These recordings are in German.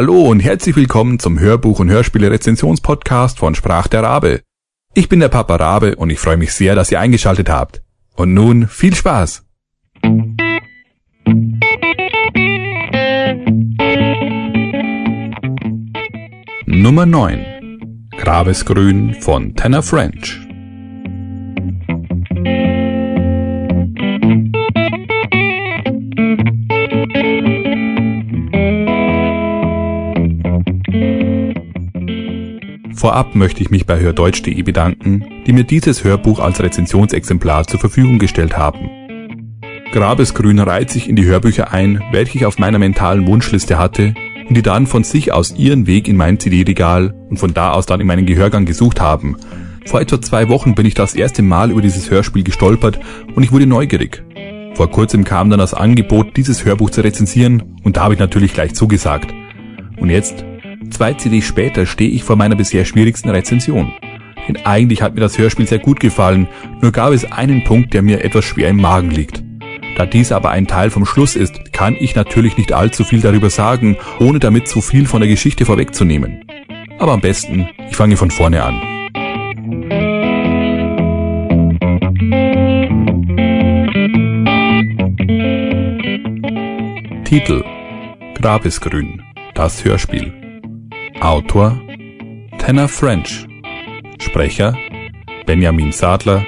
Hallo und herzlich willkommen zum Hörbuch- und Hörspiele-Rezensionspodcast von Sprach der Rabe. Ich bin der Papa Rabe und ich freue mich sehr, dass ihr eingeschaltet habt. Und nun viel Spaß! Nummer 9 Grabesgrün von Tanner French Vorab möchte ich mich bei hördeutsch.de bedanken, die mir dieses Hörbuch als Rezensionsexemplar zur Verfügung gestellt haben. Grabesgrün reiht sich in die Hörbücher ein, welche ich auf meiner mentalen Wunschliste hatte und die dann von sich aus ihren Weg in mein CD-Regal und von da aus dann in meinen Gehörgang gesucht haben. Vor etwa zwei Wochen bin ich das erste Mal über dieses Hörspiel gestolpert und ich wurde neugierig. Vor kurzem kam dann das Angebot, dieses Hörbuch zu rezensieren und da habe ich natürlich gleich zugesagt. Und jetzt Zwei CDs später stehe ich vor meiner bisher schwierigsten Rezension. Denn eigentlich hat mir das Hörspiel sehr gut gefallen, nur gab es einen Punkt, der mir etwas schwer im Magen liegt. Da dies aber ein Teil vom Schluss ist, kann ich natürlich nicht allzu viel darüber sagen, ohne damit zu viel von der Geschichte vorwegzunehmen. Aber am besten, ich fange von vorne an. Titel Grabesgrün, das Hörspiel. Autor Tanner French Sprecher Benjamin Sadler,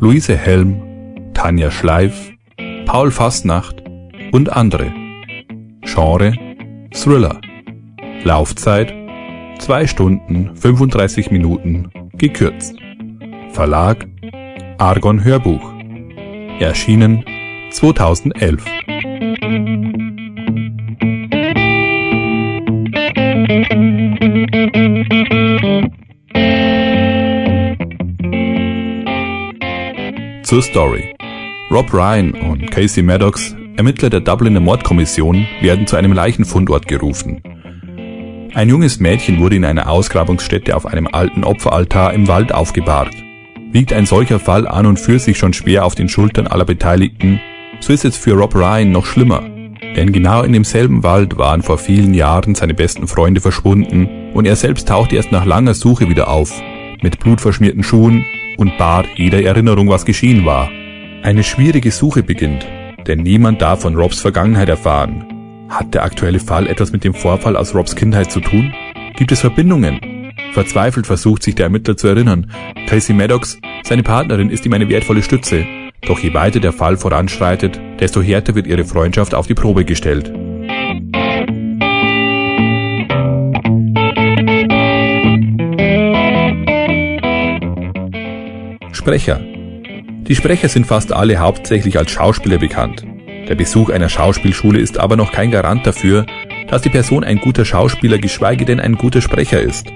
Luise Helm, Tanja Schleif, Paul Fastnacht und andere. Genre Thriller. Laufzeit 2 Stunden 35 Minuten gekürzt. Verlag Argon Hörbuch. Erschienen 2011. Zur Story. Rob Ryan und Casey Maddox, Ermittler der Dubliner Mordkommission, werden zu einem Leichenfundort gerufen. Ein junges Mädchen wurde in einer Ausgrabungsstätte auf einem alten Opferaltar im Wald aufgebahrt. Wiegt ein solcher Fall an und für sich schon schwer auf den Schultern aller Beteiligten, so ist es für Rob Ryan noch schlimmer. Denn genau in demselben Wald waren vor vielen Jahren seine besten Freunde verschwunden und er selbst tauchte erst nach langer Suche wieder auf, mit blutverschmierten Schuhen, und bahrt jeder Erinnerung, was geschehen war. Eine schwierige Suche beginnt, denn niemand darf von Robs Vergangenheit erfahren. Hat der aktuelle Fall etwas mit dem Vorfall aus Robs Kindheit zu tun? Gibt es Verbindungen? Verzweifelt versucht sich der Ermittler zu erinnern. Casey Maddox, seine Partnerin, ist ihm eine wertvolle Stütze. Doch je weiter der Fall voranschreitet, desto härter wird ihre Freundschaft auf die Probe gestellt. Sprecher. Die Sprecher sind fast alle hauptsächlich als Schauspieler bekannt. Der Besuch einer Schauspielschule ist aber noch kein Garant dafür, dass die Person ein guter Schauspieler, geschweige denn ein guter Sprecher ist.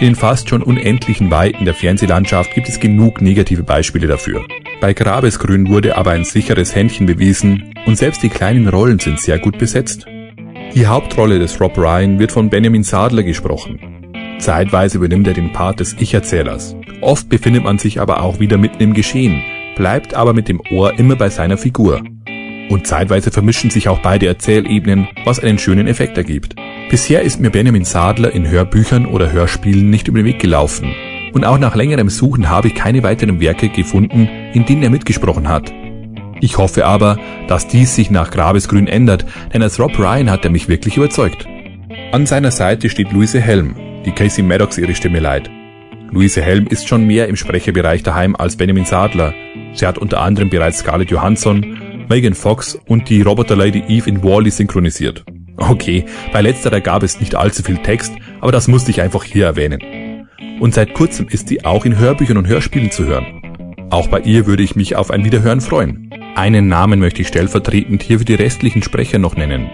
In fast schon unendlichen Weiten der Fernsehlandschaft gibt es genug negative Beispiele dafür. Bei Grabesgrün wurde aber ein sicheres Händchen bewiesen und selbst die kleinen Rollen sind sehr gut besetzt. Die Hauptrolle des Rob Ryan wird von Benjamin Sadler gesprochen. Zeitweise übernimmt er den Part des Ich-Erzählers. Oft befindet man sich aber auch wieder mitten im Geschehen, bleibt aber mit dem Ohr immer bei seiner Figur. Und zeitweise vermischen sich auch beide Erzählebenen, was einen schönen Effekt ergibt. Bisher ist mir Benjamin Sadler in Hörbüchern oder Hörspielen nicht über den Weg gelaufen. Und auch nach längerem Suchen habe ich keine weiteren Werke gefunden, in denen er mitgesprochen hat. Ich hoffe aber, dass dies sich nach Grabesgrün ändert, denn als Rob Ryan hat er mich wirklich überzeugt. An seiner Seite steht Luise Helm, die Casey Maddox ihre Stimme leiht. Luise Helm ist schon mehr im Sprecherbereich daheim als Benjamin Sadler. Sie hat unter anderem bereits Scarlett Johansson, Megan Fox und die Roboter-Lady Eve in Wally synchronisiert. Okay, bei letzterer gab es nicht allzu viel Text, aber das musste ich einfach hier erwähnen. Und seit kurzem ist sie auch in Hörbüchern und Hörspielen zu hören. Auch bei ihr würde ich mich auf ein Wiederhören freuen. Einen Namen möchte ich stellvertretend hier für die restlichen Sprecher noch nennen.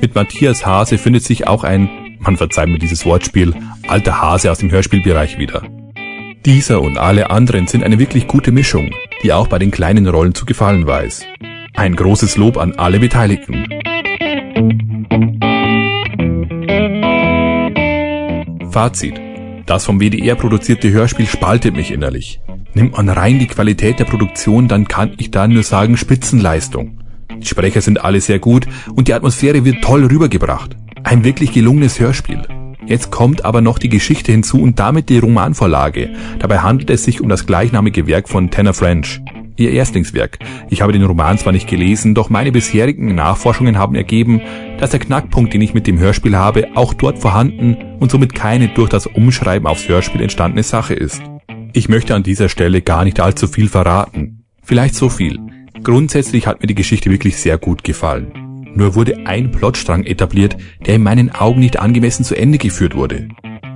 Mit Matthias Hase findet sich auch ein man verzeiht mir dieses Wortspiel, alter Hase aus dem Hörspielbereich wieder. Dieser und alle anderen sind eine wirklich gute Mischung, die auch bei den kleinen Rollen zu gefallen weiß. Ein großes Lob an alle Beteiligten. Fazit. Das vom WDR produzierte Hörspiel spaltet mich innerlich. Nimmt man rein die Qualität der Produktion, dann kann ich da nur sagen Spitzenleistung. Die Sprecher sind alle sehr gut und die Atmosphäre wird toll rübergebracht. Ein wirklich gelungenes Hörspiel. Jetzt kommt aber noch die Geschichte hinzu und damit die Romanvorlage. Dabei handelt es sich um das gleichnamige Werk von Tanner French. Ihr Erstlingswerk. Ich habe den Roman zwar nicht gelesen, doch meine bisherigen Nachforschungen haben ergeben, dass der Knackpunkt, den ich mit dem Hörspiel habe, auch dort vorhanden und somit keine durch das Umschreiben aufs Hörspiel entstandene Sache ist. Ich möchte an dieser Stelle gar nicht allzu viel verraten. Vielleicht so viel. Grundsätzlich hat mir die Geschichte wirklich sehr gut gefallen. Nur wurde ein Plotstrang etabliert, der in meinen Augen nicht angemessen zu Ende geführt wurde.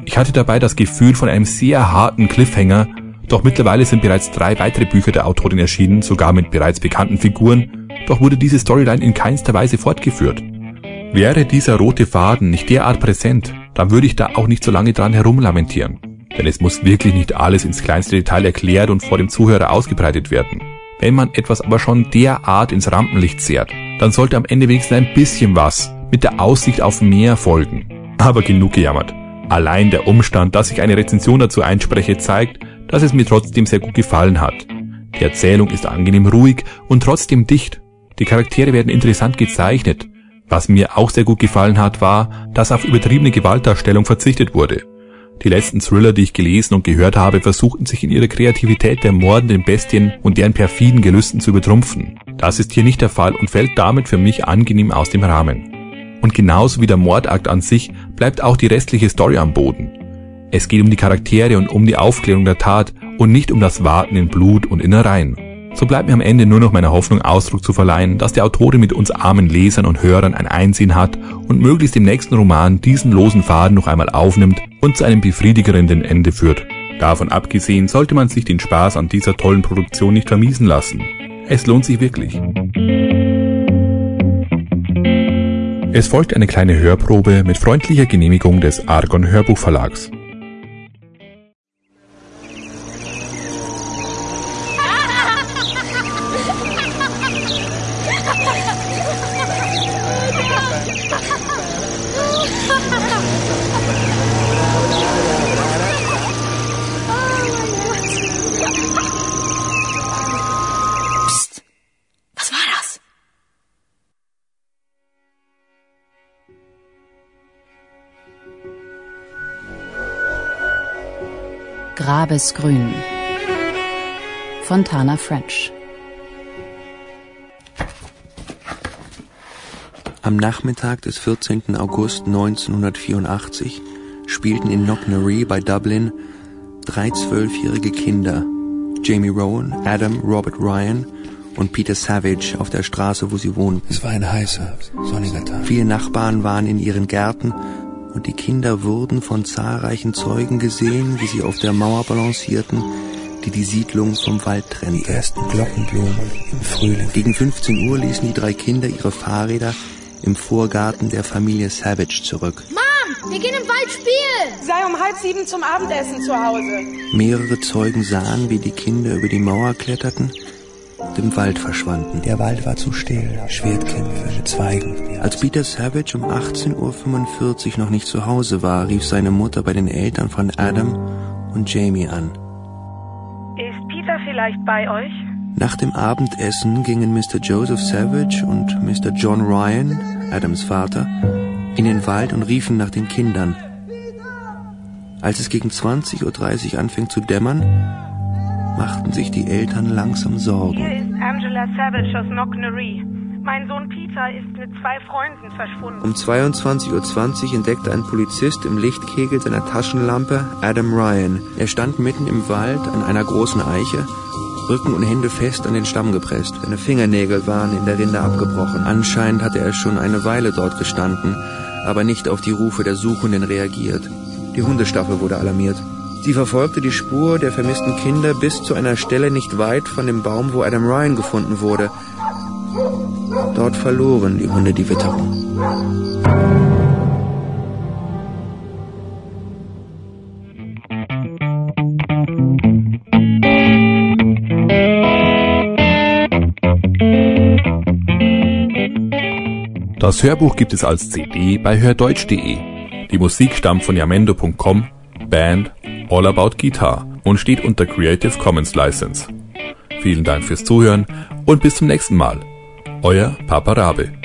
Ich hatte dabei das Gefühl von einem sehr harten Cliffhanger, doch mittlerweile sind bereits drei weitere Bücher der Autorin erschienen, sogar mit bereits bekannten Figuren, doch wurde diese Storyline in keinster Weise fortgeführt. Wäre dieser rote Faden nicht derart präsent, dann würde ich da auch nicht so lange dran herumlamentieren. Denn es muss wirklich nicht alles ins kleinste Detail erklärt und vor dem Zuhörer ausgebreitet werden. Wenn man etwas aber schon derart ins Rampenlicht zehrt, dann sollte am Ende wenigstens ein bisschen was mit der Aussicht auf mehr folgen. Aber genug gejammert. Allein der Umstand, dass ich eine Rezension dazu einspreche, zeigt, dass es mir trotzdem sehr gut gefallen hat. Die Erzählung ist angenehm ruhig und trotzdem dicht. Die Charaktere werden interessant gezeichnet. Was mir auch sehr gut gefallen hat, war, dass auf übertriebene Gewaltdarstellung verzichtet wurde. Die letzten Thriller, die ich gelesen und gehört habe, versuchten sich in ihrer Kreativität der mordenden Bestien und deren perfiden Gelüsten zu übertrumpfen. Das ist hier nicht der Fall und fällt damit für mich angenehm aus dem Rahmen. Und genauso wie der Mordakt an sich bleibt auch die restliche Story am Boden. Es geht um die Charaktere und um die Aufklärung der Tat und nicht um das Warten in Blut und Innereien. So bleibt mir am Ende nur noch meiner Hoffnung Ausdruck zu verleihen, dass die Autorin mit uns armen Lesern und Hörern ein Einsehen hat und möglichst im nächsten Roman diesen losen Faden noch einmal aufnimmt und zu einem befriedigerenden Ende führt. Davon abgesehen sollte man sich den Spaß an dieser tollen Produktion nicht vermiesen lassen. Es lohnt sich wirklich. Es folgt eine kleine Hörprobe mit freundlicher Genehmigung des Argon Hörbuchverlags. Grabesgrün von Tana French Am Nachmittag des 14. August 1984 spielten in Knocknarea bei Dublin drei zwölfjährige Kinder, Jamie Rowan, Adam Robert Ryan und Peter Savage auf der Straße, wo sie wohnten. Es war ein heißer, sonniger Tag. Viele Nachbarn waren in ihren Gärten und die Kinder wurden von zahlreichen Zeugen gesehen, wie sie auf der Mauer balancierten, die die Siedlung vom Wald trennte. Die ersten Glockenblumen im Frühling. Gegen 15 Uhr ließen die drei Kinder ihre Fahrräder im Vorgarten der Familie Savage zurück. Mom, wir gehen im Wald spielen! Sei um halb sieben zum Abendessen zu Hause. Mehrere Zeugen sahen, wie die Kinder über die Mauer kletterten und im Wald verschwanden. Der Wald war zu still, Schwertkämpfe mit Zweigen. Als Peter Savage um 18.45 Uhr noch nicht zu Hause war, rief seine Mutter bei den Eltern von Adam und Jamie an. Ist Peter vielleicht bei euch? Nach dem Abendessen gingen Mr. Joseph Savage und Mr. John Ryan, Adams Vater, in den Wald und riefen nach den Kindern. Als es gegen 20.30 Uhr anfing zu dämmern, machten sich die Eltern langsam Sorgen. Angela Savage aus Knocknarea. Mein Sohn Peter ist mit zwei Freunden verschwunden. Um 22.20 Uhr entdeckte ein Polizist im Lichtkegel seiner Taschenlampe Adam Ryan. Er stand mitten im Wald an einer großen Eiche, Rücken und Hände fest an den Stamm gepresst. Seine Fingernägel waren in der Rinde abgebrochen. Anscheinend hatte er schon eine Weile dort gestanden, aber nicht auf die Rufe der Suchenden reagiert. Die Hundestaffel wurde alarmiert. Sie verfolgte die Spur der vermissten Kinder bis zu einer Stelle nicht weit von dem Baum, wo Adam Ryan gefunden wurde. Dort verloren die Hunde die Witterung. Das Hörbuch gibt es als CD bei hördeutsch.de. Die Musik stammt von yamendo.com, Band All About Guitar und steht unter Creative Commons License. Vielen Dank fürs Zuhören und bis zum nächsten Mal. Euer Papa Rabe.